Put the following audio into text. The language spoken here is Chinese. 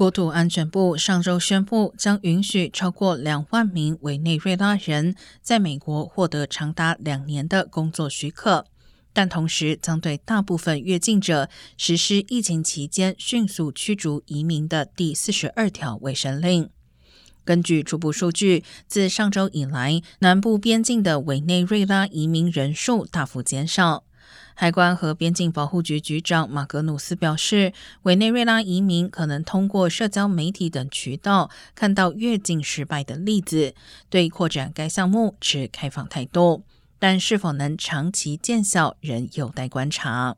国土安全部上周宣布，将允许超过两万名委内瑞拉人在美国获得长达两年的工作许可，但同时将对大部分越境者实施疫情期间迅速驱逐移民的第四十二条卫生令。根据初步数据，自上周以来，南部边境的委内瑞拉移民人数大幅减少。海关和边境保护局局长马格努斯表示，委内瑞拉移民可能通过社交媒体等渠道看到越境失败的例子，对扩展该项目持开放态度，但是否能长期见效仍有待观察。